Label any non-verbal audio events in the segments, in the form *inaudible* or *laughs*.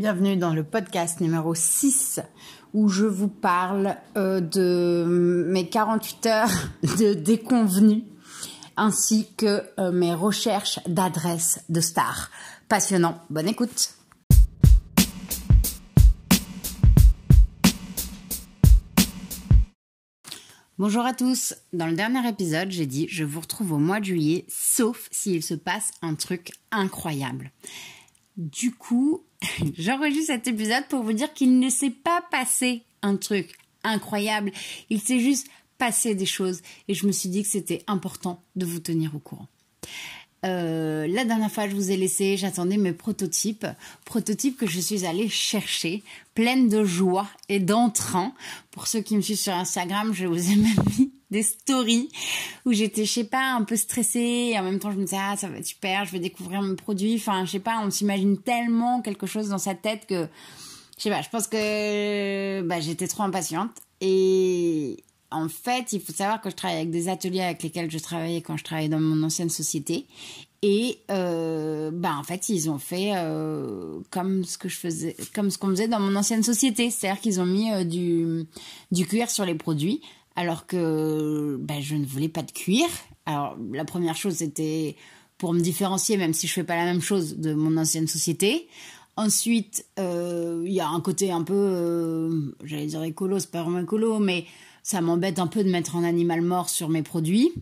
Bienvenue dans le podcast numéro 6 où je vous parle euh, de mes 48 heures *laughs* de déconvenus ainsi que euh, mes recherches d'adresses de stars. Passionnant, bonne écoute. Bonjour à tous. Dans le dernier épisode, j'ai dit je vous retrouve au mois de juillet, sauf s'il se passe un truc incroyable. Du coup, *laughs* j'enregistre cet épisode pour vous dire qu'il ne s'est pas passé un truc incroyable. Il s'est juste passé des choses et je me suis dit que c'était important de vous tenir au courant. Euh, la dernière fois, je vous ai laissé, j'attendais mes prototypes, prototypes que je suis allée chercher, pleine de joie et d'entrain. Pour ceux qui me suivent sur Instagram, je vous ai *laughs* même mis des stories où j'étais, je sais pas, un peu stressée et en même temps je me disais ah ça va super, je vais découvrir mon produit. Enfin, je sais pas, on s'imagine tellement quelque chose dans sa tête que je sais pas, je pense que bah, j'étais trop impatiente et en fait, il faut savoir que je travaille avec des ateliers avec lesquels je travaillais quand je travaillais dans mon ancienne société. Et euh, bah en fait, ils ont fait euh, comme ce que je faisais, comme ce qu'on faisait dans mon ancienne société, c'est-à-dire qu'ils ont mis euh, du du cuir sur les produits, alors que bah, je ne voulais pas de cuir. Alors la première chose c'était pour me différencier, même si je fais pas la même chose de mon ancienne société. Ensuite, il y a un côté un peu, j'allais dire écolo, c'est pas vraiment écolo, mais ça m'embête un peu de mettre un animal mort sur mes produits.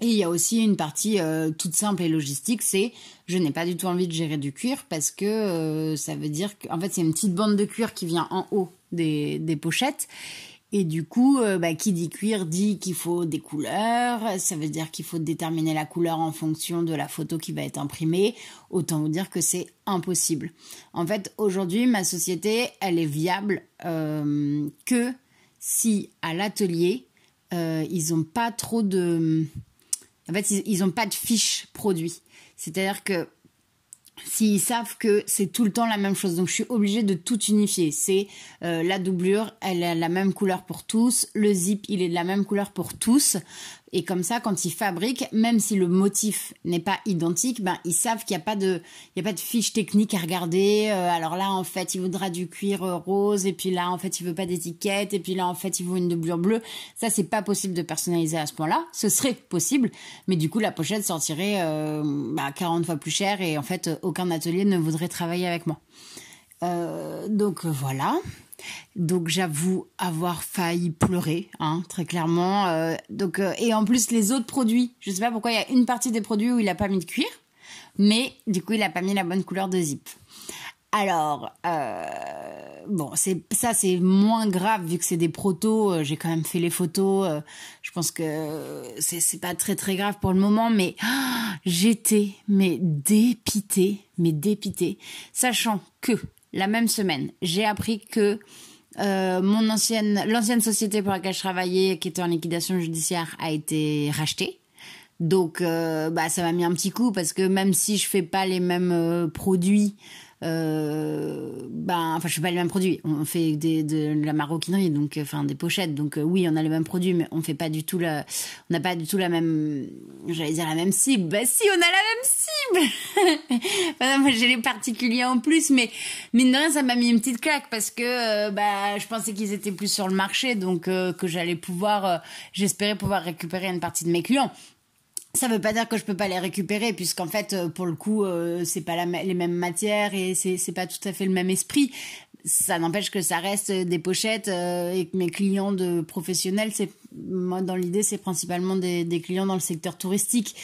Et il y a aussi une partie euh, toute simple et logistique, c'est je n'ai pas du tout envie de gérer du cuir parce que euh, ça veut dire qu'en fait c'est une petite bande de cuir qui vient en haut des, des pochettes. Et du coup, euh, bah, qui dit cuir dit qu'il faut des couleurs, ça veut dire qu'il faut déterminer la couleur en fonction de la photo qui va être imprimée. Autant vous dire que c'est impossible. En fait, aujourd'hui, ma société, elle est viable que si à l'atelier, euh, ils n'ont pas trop de... En fait, ils n'ont pas de fiche produit. C'est-à-dire que s'ils savent que c'est tout le temps la même chose. Donc je suis obligée de tout unifier. C'est euh, la doublure, elle est la même couleur pour tous. Le zip, il est de la même couleur pour tous. Et comme ça, quand ils fabriquent, même si le motif n'est pas identique, ben ils savent qu'il n'y a pas de, a pas de fiche technique à regarder. Euh, alors là, en fait, il voudra du cuir euh, rose, et puis là, en fait, il veut pas d'étiquette, et puis là, en fait, il veut une doublure bleue. Ça, c'est pas possible de personnaliser à ce point-là. Ce serait possible, mais du coup, la pochette sortirait euh, bah, 40 fois plus cher, et en fait, aucun atelier ne voudrait travailler avec moi. donc voilà. Donc j'avoue avoir failli pleurer, hein, très clairement. Euh, donc euh, et en plus les autres produits, je sais pas pourquoi il y a une partie des produits où il a pas mis de cuir, mais du coup il a pas mis la bonne couleur de zip. Alors euh, bon, c'est ça c'est moins grave vu que c'est des protos. J'ai quand même fait les photos. je pense que c'est pas très très grave pour le moment, mais *gasps* j'étais mais dépitée, mais dépitée, sachant que la même semaine, j'ai appris que euh, mon ancienne, l'ancienne société pour laquelle je travaillais, qui était en liquidation judiciaire, a été rachetée. Donc, euh, bah, ça m'a mis un petit coup parce que même si je fais pas les mêmes euh, produits euh, ben enfin je fais pas les mêmes produits. On fait des, de la maroquinerie donc euh, enfin des pochettes. Donc euh, oui on a les mêmes produits mais on fait pas du tout la on n'a pas du tout la même j'allais dire la même cible. Bah si on a la même cible! *laughs* Enfin, moi j'ai les particuliers en plus mais mine de rien ça m'a mis une petite claque parce que bah je pensais qu'ils étaient plus sur le marché donc que j'allais pouvoir j'espérais pouvoir récupérer une partie de mes clients ça veut pas dire que je peux pas les récupérer puisqu'en fait euh, pour le coup euh, c'est pas les mêmes matières et c'est pas tout à fait le même esprit. Ça n'empêche que ça reste des pochettes euh, et que mes clients de professionnels c'est moi dans l'idée c'est principalement des clients dans le secteur touristique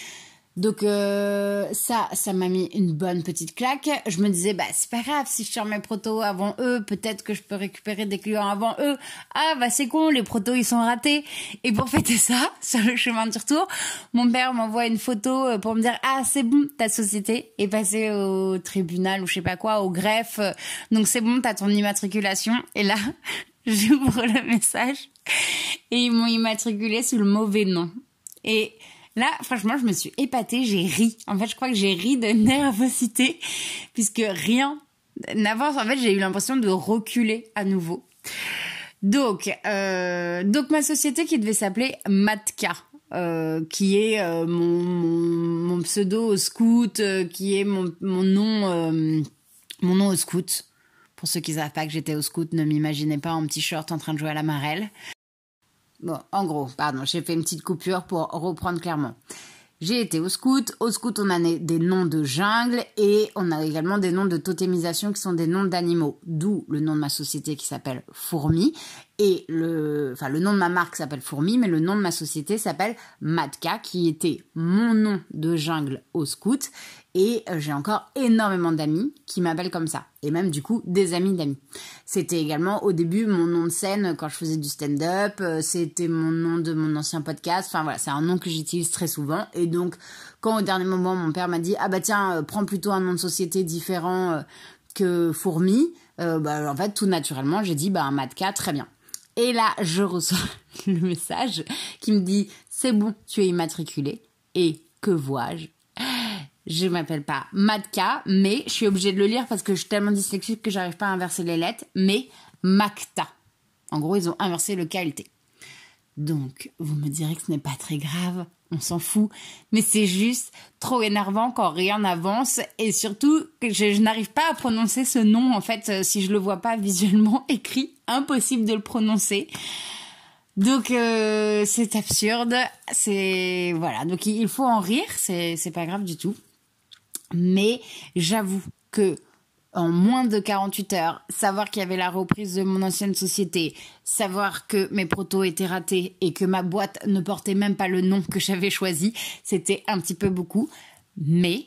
donc euh, ça, ça m'a mis une bonne petite claque. Je me disais, bah c'est pas grave, si je sors mes protos avant eux, peut-être que je peux récupérer des clients avant eux. Ah bah c'est con, les protos ils sont ratés. Et pour fêter ça, *laughs* sur le chemin de retour, mon père m'envoie une photo euh, pour me dire, ah c'est bon, ta société est passée au tribunal ou je sais pas quoi, au greffe. Donc c'est bon, t'as ton immatriculation. Et là, *laughs* j'ouvre le message et ils m'ont immatriculé sous le mauvais nom. Et Là, franchement, je me suis épatée, j'ai ri. En fait, je crois que j'ai ri de *laughs* nervosité, puisque rien n'avance. En fait, j'ai eu l'impression de reculer à nouveau. Donc, euh, donc ma société qui devait s'appeler Matka, euh, qui est euh, mon, mon, pseudo au scout, qui est mon, mon nom, mon nom au scout. Pour ceux qui ne savent pas que j'étais au scout, ne m'imaginez pas en petit short en train de jouer à la marelle. Bon, en gros, pardon, j'ai fait une petite coupure pour reprendre clairement. J'ai été au scout. Au scout, on a des noms de jungle et on a également des noms de totémisation qui sont des noms d'animaux. D'où le nom de ma société qui s'appelle Fourmi. Et le, enfin, le nom de ma marque s'appelle Fourmi, mais le nom de ma société s'appelle Matka, qui était mon nom de jungle au scout. Et euh, j'ai encore énormément d'amis qui m'appellent comme ça. Et même du coup des amis d'amis. C'était également au début mon nom de scène quand je faisais du stand-up. Euh, c'était mon nom de mon ancien podcast. Enfin voilà, c'est un nom que j'utilise très souvent. Et donc quand au dernier moment mon père m'a dit ah bah tiens euh, prends plutôt un nom de société différent que Fourmi, bah en fait tout naturellement j'ai dit bah Matka très bien. Et là je reçois *laughs* le message qui me dit c'est bon tu es immatriculé. Et que vois-je? Je m'appelle pas Matka, mais je suis obligée de le lire parce que je suis tellement dyslexique que j'arrive pas à inverser les lettres, mais Macta. En gros, ils ont inversé le KLT. Donc, vous me direz que ce n'est pas très grave, on s'en fout, mais c'est juste trop énervant quand rien n'avance et surtout que je, n'arrive pas à prononcer ce nom en fait euh, si je le vois pas *laughs* visuellement écrit, impossible de le prononcer. Donc euh, c'est absurde, c'est voilà, donc il faut en rire, c'est c'est pas grave du tout. Mais j'avoue que en moins de 48 heures, savoir qu'il y avait la reprise de mon ancienne société, savoir que mes protos étaient ratés et que ma boîte ne portait même pas le nom que j'avais choisi, c'était un petit peu beaucoup. Mais,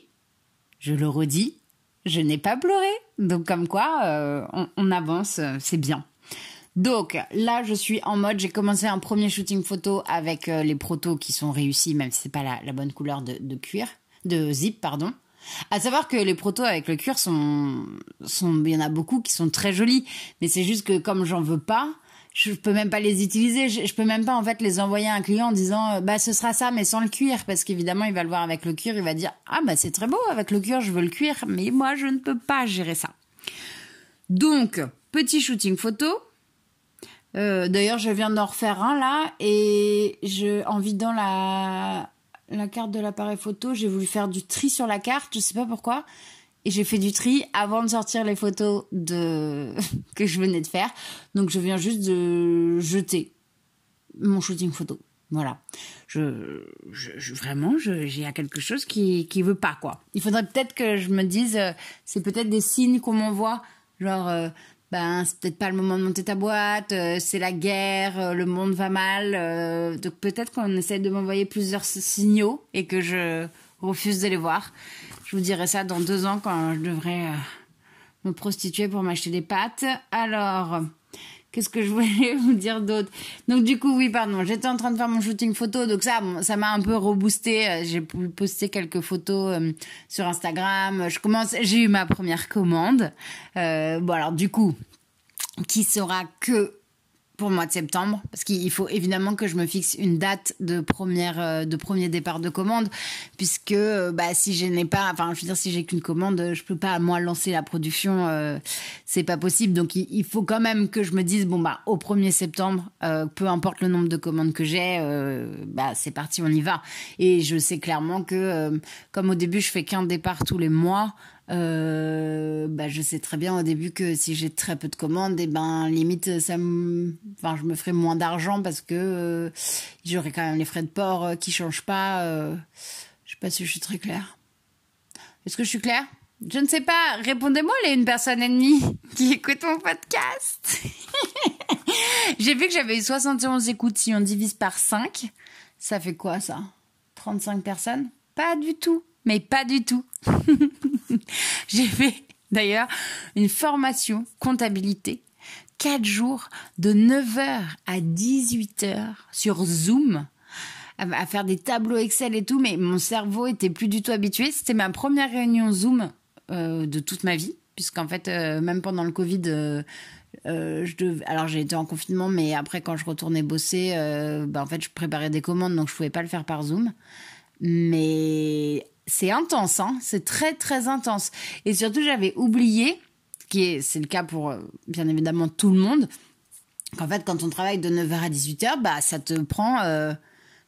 je le redis, je n'ai pas pleuré. Donc comme quoi, euh, on, avance, euh, c'est bien. Donc là, je suis en mode, j'ai commencé un premier shooting photo avec euh, les protos qui sont réussis, même si c'est pas la, bonne couleur de, de cuir, de zip, pardon. À savoir que les protos avec le cuir sont, sont, il y en a beaucoup qui sont très jolis, mais c'est juste que comme j'en veux pas, je peux même pas les utiliser. Je, peux même pas en fait les envoyer à un client en disant euh, bah ce sera ça mais sans le cuir parce qu'évidemment il va le voir avec le cuir, il va dire ah bah c'est très beau avec le cuir, je veux le cuir, mais moi je ne peux pas gérer ça. Donc petit shooting photo. Euh, d'ailleurs, je viens d'en refaire un là et je en vidant la la carte de l'appareil photo, j'ai voulu faire du tri sur la carte, je sais pas pourquoi. Et j'ai fait du tri avant de sortir les photos de *laughs* que je venais de faire. Donc je viens juste de jeter mon shooting photo. Voilà. Je, je, vraiment, j'ai quelque chose qui qui veut pas quoi. Il faudrait peut-être que je me dise, euh, c'est peut-être des signes qu'on m'envoie, genre euh, ben c'est peut-être pas le moment de monter ta boîte, euh, c'est la guerre, euh, le monde va mal, euh, donc peut-être qu'on essaie de m'envoyer plusieurs signaux et que je refuse de les voir. Je vous dirai ça dans deux ans quand je devrais me prostituer pour m'acheter des pâtes. Alors, Qu'est-ce que je voulais *laughs* vous dire d'autre? Donc du coup, oui, pardon, j'étais en train de faire mon shooting photo, donc ça, ça m'a un peu reboosté. Euh, j'ai posté quelques photos euh, sur Instagram. Je commence, j'ai eu ma première commande. Euh, bon alors du coup, qui sera que pour le mois de septembre parce qu'il faut évidemment que je me fixe une date de première euh, de premier départ de commande puisque euh, bah si je n'ai pas enfin je veux dire si j'ai qu'une commande je peux pas moi lancer la production euh, c'est pas possible. Donc il, faut quand même que je me dise bon bah au 1er septembre peu importe le nombre de commandes que j'ai bah c'est parti on y va. Et je sais clairement que comme au début je fais qu'un départ tous les mois euh, bah, je sais très bien au début que si j'ai très peu de commandes, eh ben limite ça me, enfin je me ferai moins d'argent parce que euh, j'aurai quand même les frais de port euh, qui changent pas. Euh, je sais pas si je suis très claire. Est-ce que je suis claire? Je ne sais pas. Répondez-moi les une personne et demie *laughs* qui écoute mon podcast. *laughs* j'ai vu que j'avais eu 71 écoutes. Si on divise par 5, ça fait quoi ça? 35 personnes? Pas du tout mais pas du tout. *laughs* *laughs* J'ai fait d'ailleurs une formation comptabilité, 4 jours de 9h à 18h sur Zoom à faire des tableaux Excel et tout, mais mon cerveau était plus du tout habitué. C'était ma première réunion Zoom euh, de toute ma vie, puisqu'en fait, euh, même pendant le Covid, euh, alors j'ai été en confinement, mais après quand je retournais bosser, bah, en fait, je préparais des commandes, donc je pouvais pas le faire par Zoom. Mais c'est intense, hein c'est très très intense. Et surtout, j'avais oublié, qui est, c'est le cas pour euh, bien évidemment tout le monde, qu'en fait, quand on travaille de 9h à 18h, bah ça te prend, euh,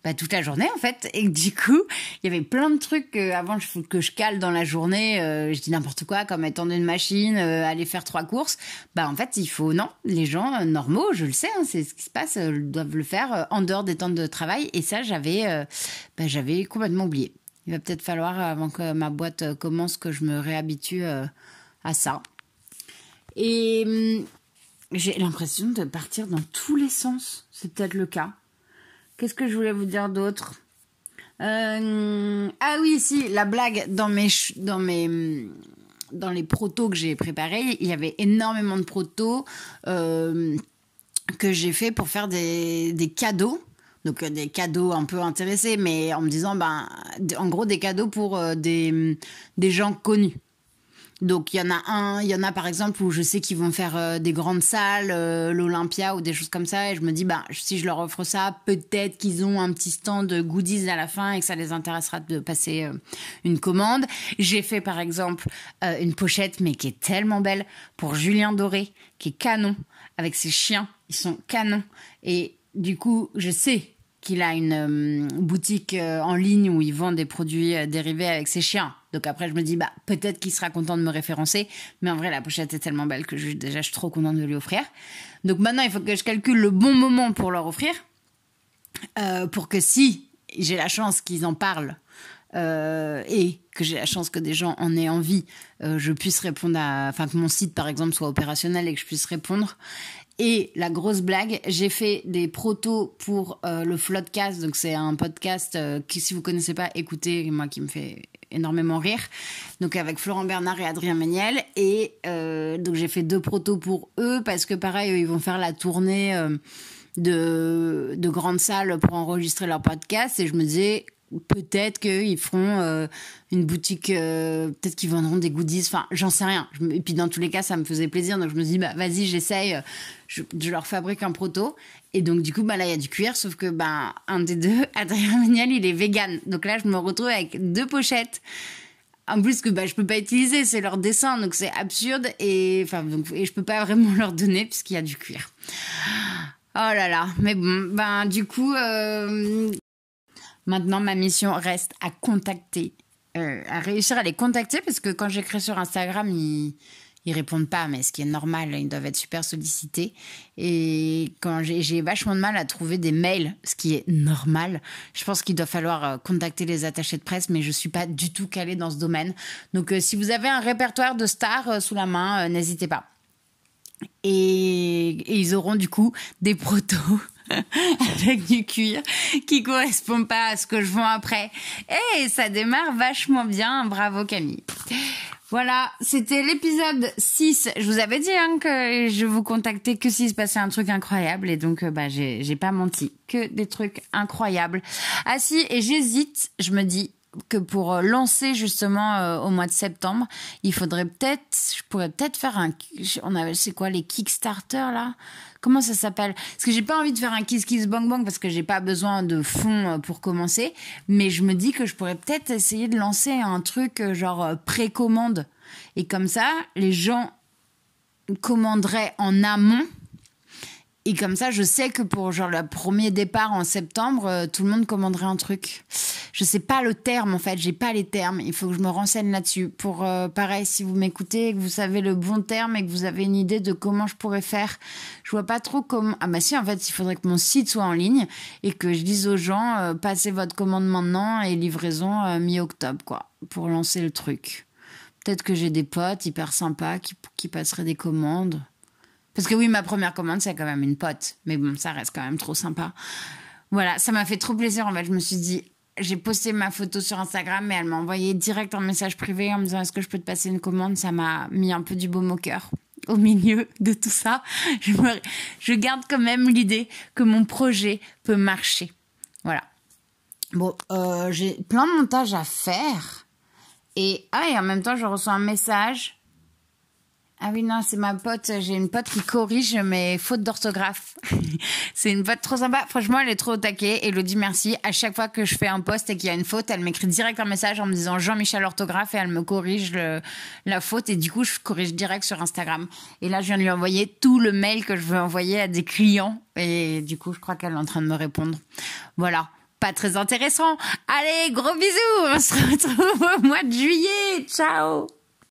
bah, toute la journée en fait. Et du coup, il y avait plein de trucs que, avant que je cale dans la journée. Euh, je dis n'importe quoi, comme étendre une machine, euh, aller faire trois courses. Bah en fait, il faut non. Les gens euh, normaux, je le sais, hein, c'est ce qui se passe, doivent le faire en dehors des temps de travail. Et ça, j'avais, bah, j'avais complètement oublié. Il va peut-être falloir avant que ma boîte commence que je me réhabitue à ça. Et hum, j'ai l'impression de partir dans tous les sens. C'est peut-être le cas. Qu'est-ce que je voulais vous dire d'autre? Euh, Ah oui, si, la blague dans mes dans mes dans les protos que j'ai préparés, il y avait énormément de protos euh, que j'ai fait pour faire des, des cadeaux. Donc euh, des cadeaux un peu intéressés, mais en me disant, ben, en gros, des cadeaux pour des, des gens connus. Donc il y en a un, il y en a par exemple où je sais qu'ils vont faire euh, des grandes salles, euh, l'Olympia ou des choses comme ça, et je me dis bah si je leur offre ça, peut-être qu'ils ont un petit stand de goodies à la fin et que ça les intéressera de passer euh, une commande. J'ai fait par exemple une pochette mais qui est tellement belle pour Julien Doré, qui est canon avec ses chiens, ils sont canons et du coup je sais qu'il a une boutique en ligne où il vend des produits dérivés avec ses chiens. Donc après, je me dis, bah, peut-être qu'il sera content de me référencer. Mais en vrai, la pochette est tellement belle que je, déjà, je suis trop contente de lui offrir. Donc maintenant, il faut que je calcule le bon moment pour leur offrir. Euh, pour que si j'ai la chance qu'ils en parlent euh, et que j'ai la chance que des gens en aient envie, euh, je puisse répondre à, enfin que mon site par exemple soit opérationnel et que je puisse répondre. Et la grosse blague, j'ai fait des protos pour le Floodcast, donc c'est un podcast qui, si vous connaissez pas, écoutez, moi qui me fait énormément rire. Donc avec Florent Bernard et Adrien Méniel. Et euh, donc j'ai fait deux protos pour eux parce que pareil, ils vont faire la tournée euh, de grandes salles pour enregistrer leur podcast. Et je me disais, peut-être qu'ils feront euh, une boutique, peut-être qu'ils vendront des goodies, enfin j'en sais rien. Et puis dans tous les cas, ça me faisait plaisir, donc je me dis bah vas-y, j'essaye, je, je, leur fabrique un proto. Et donc, du coup, bah, là, il y a du cuir, sauf que, bah, un des deux, *laughs* Adrien Méniel, il est vegan. Donc là, je me retrouve avec deux pochettes. En plus que, bah, je peux pas utiliser, c'est leur dessin, donc c'est absurde. Et, enfin, donc, et je peux pas vraiment *laughs* leur donner puisqu'il y a du cuir. Oh là là. Mais bon, ben, du coup, euh, maintenant, ma mission reste à contacter, euh, à réussir à les contacter parce que quand j'écris sur Instagram, ils ils répondent pas, mais ce qui est normal, ils doivent être super sollicités. Et quand j'ai vachement de mal à trouver des mails, ce qui est normal, je pense qu'il doit falloir euh, contacter les attachés de presse, mais je suis pas du tout calée dans ce domaine. Donc, euh, si vous avez un répertoire de stars sous la main, n'hésitez pas. Et, ils auront du coup des protos. *laughs* *laughs* avec du cuir qui correspond pas à ce que je vends après. Et ça démarre vachement bien. Bravo Camille. Voilà, c'était l'épisode 6. Je vous avais dit hein, que je vous contactais que s'il se passait un truc incroyable et donc euh, bah j'ai pas menti, que des trucs incroyables. Ah si, et j'hésite, je me dis que pour euh, lancer justement euh, au mois de septembre, il faudrait peut-être, je pourrais peut-être faire un, on avait, c'est quoi les Kickstarter là? Comment ça s'appelle? Parce que j'ai pas envie de faire un Kiss Kiss Bang Bang parce que j'ai pas besoin de fonds euh, pour commencer, mais je me dis que je pourrais peut-être essayer de lancer un truc genre précommande. Et comme ça, les gens commanderaient en amont. Et comme ça, je sais que pour genre le premier départ en septembre, tout le monde commanderait un truc. Je sais pas le terme en fait, j'ai pas les termes. Il faut que je me renseigne là-dessus. Pour euh, pareil, si vous m'écoutez, que vous savez le bon terme et que vous avez une idée de comment je pourrais faire, je vois pas trop comment. Ah bah si, en fait, il faudrait que mon site soit en ligne et que je dise aux gens euh, passez votre commande maintenant et livraison mi-octobre quoi, pour lancer le truc. Peut-être que j'ai des potes hyper sympas qui, qui passeraient des commandes. Parce que oui, ma première commande, c'est quand même une pote. Mais bon, ça reste quand même trop sympa. Voilà, ça m'a fait trop plaisir. En fait, je me suis dit, j'ai posté ma photo sur Instagram et elle m'a envoyé direct un message privé en me disant est-ce que je peux te passer une commande? Ça m'a mis un peu du baume au cœur. Au milieu de tout ça, *laughs* je, garde quand même l'idée que mon projet peut marcher. Voilà. Bon, euh, j'ai plein de montages à faire. Et, ah, et en même temps, je reçois un message ah oui, non, c'est ma pote. J'ai une pote qui corrige mes fautes d'orthographe. *laughs* c'est une pote trop sympa. Franchement, elle est trop au taquet. Elodie, merci. À chaque fois que je fais un post et qu'il y a une faute, elle m'écrit direct un message en me disant Jean-Michel orthographe et elle me corrige la faute. Et du coup, je corrige direct sur Instagram. Et là, je viens de lui envoyer tout le mail que je veux envoyer à des clients. Et du coup, je crois qu'elle est en train de me répondre. Voilà. pas très intéressant. Allez, gros bisous, on se retrouve au mois de juillet. Ciao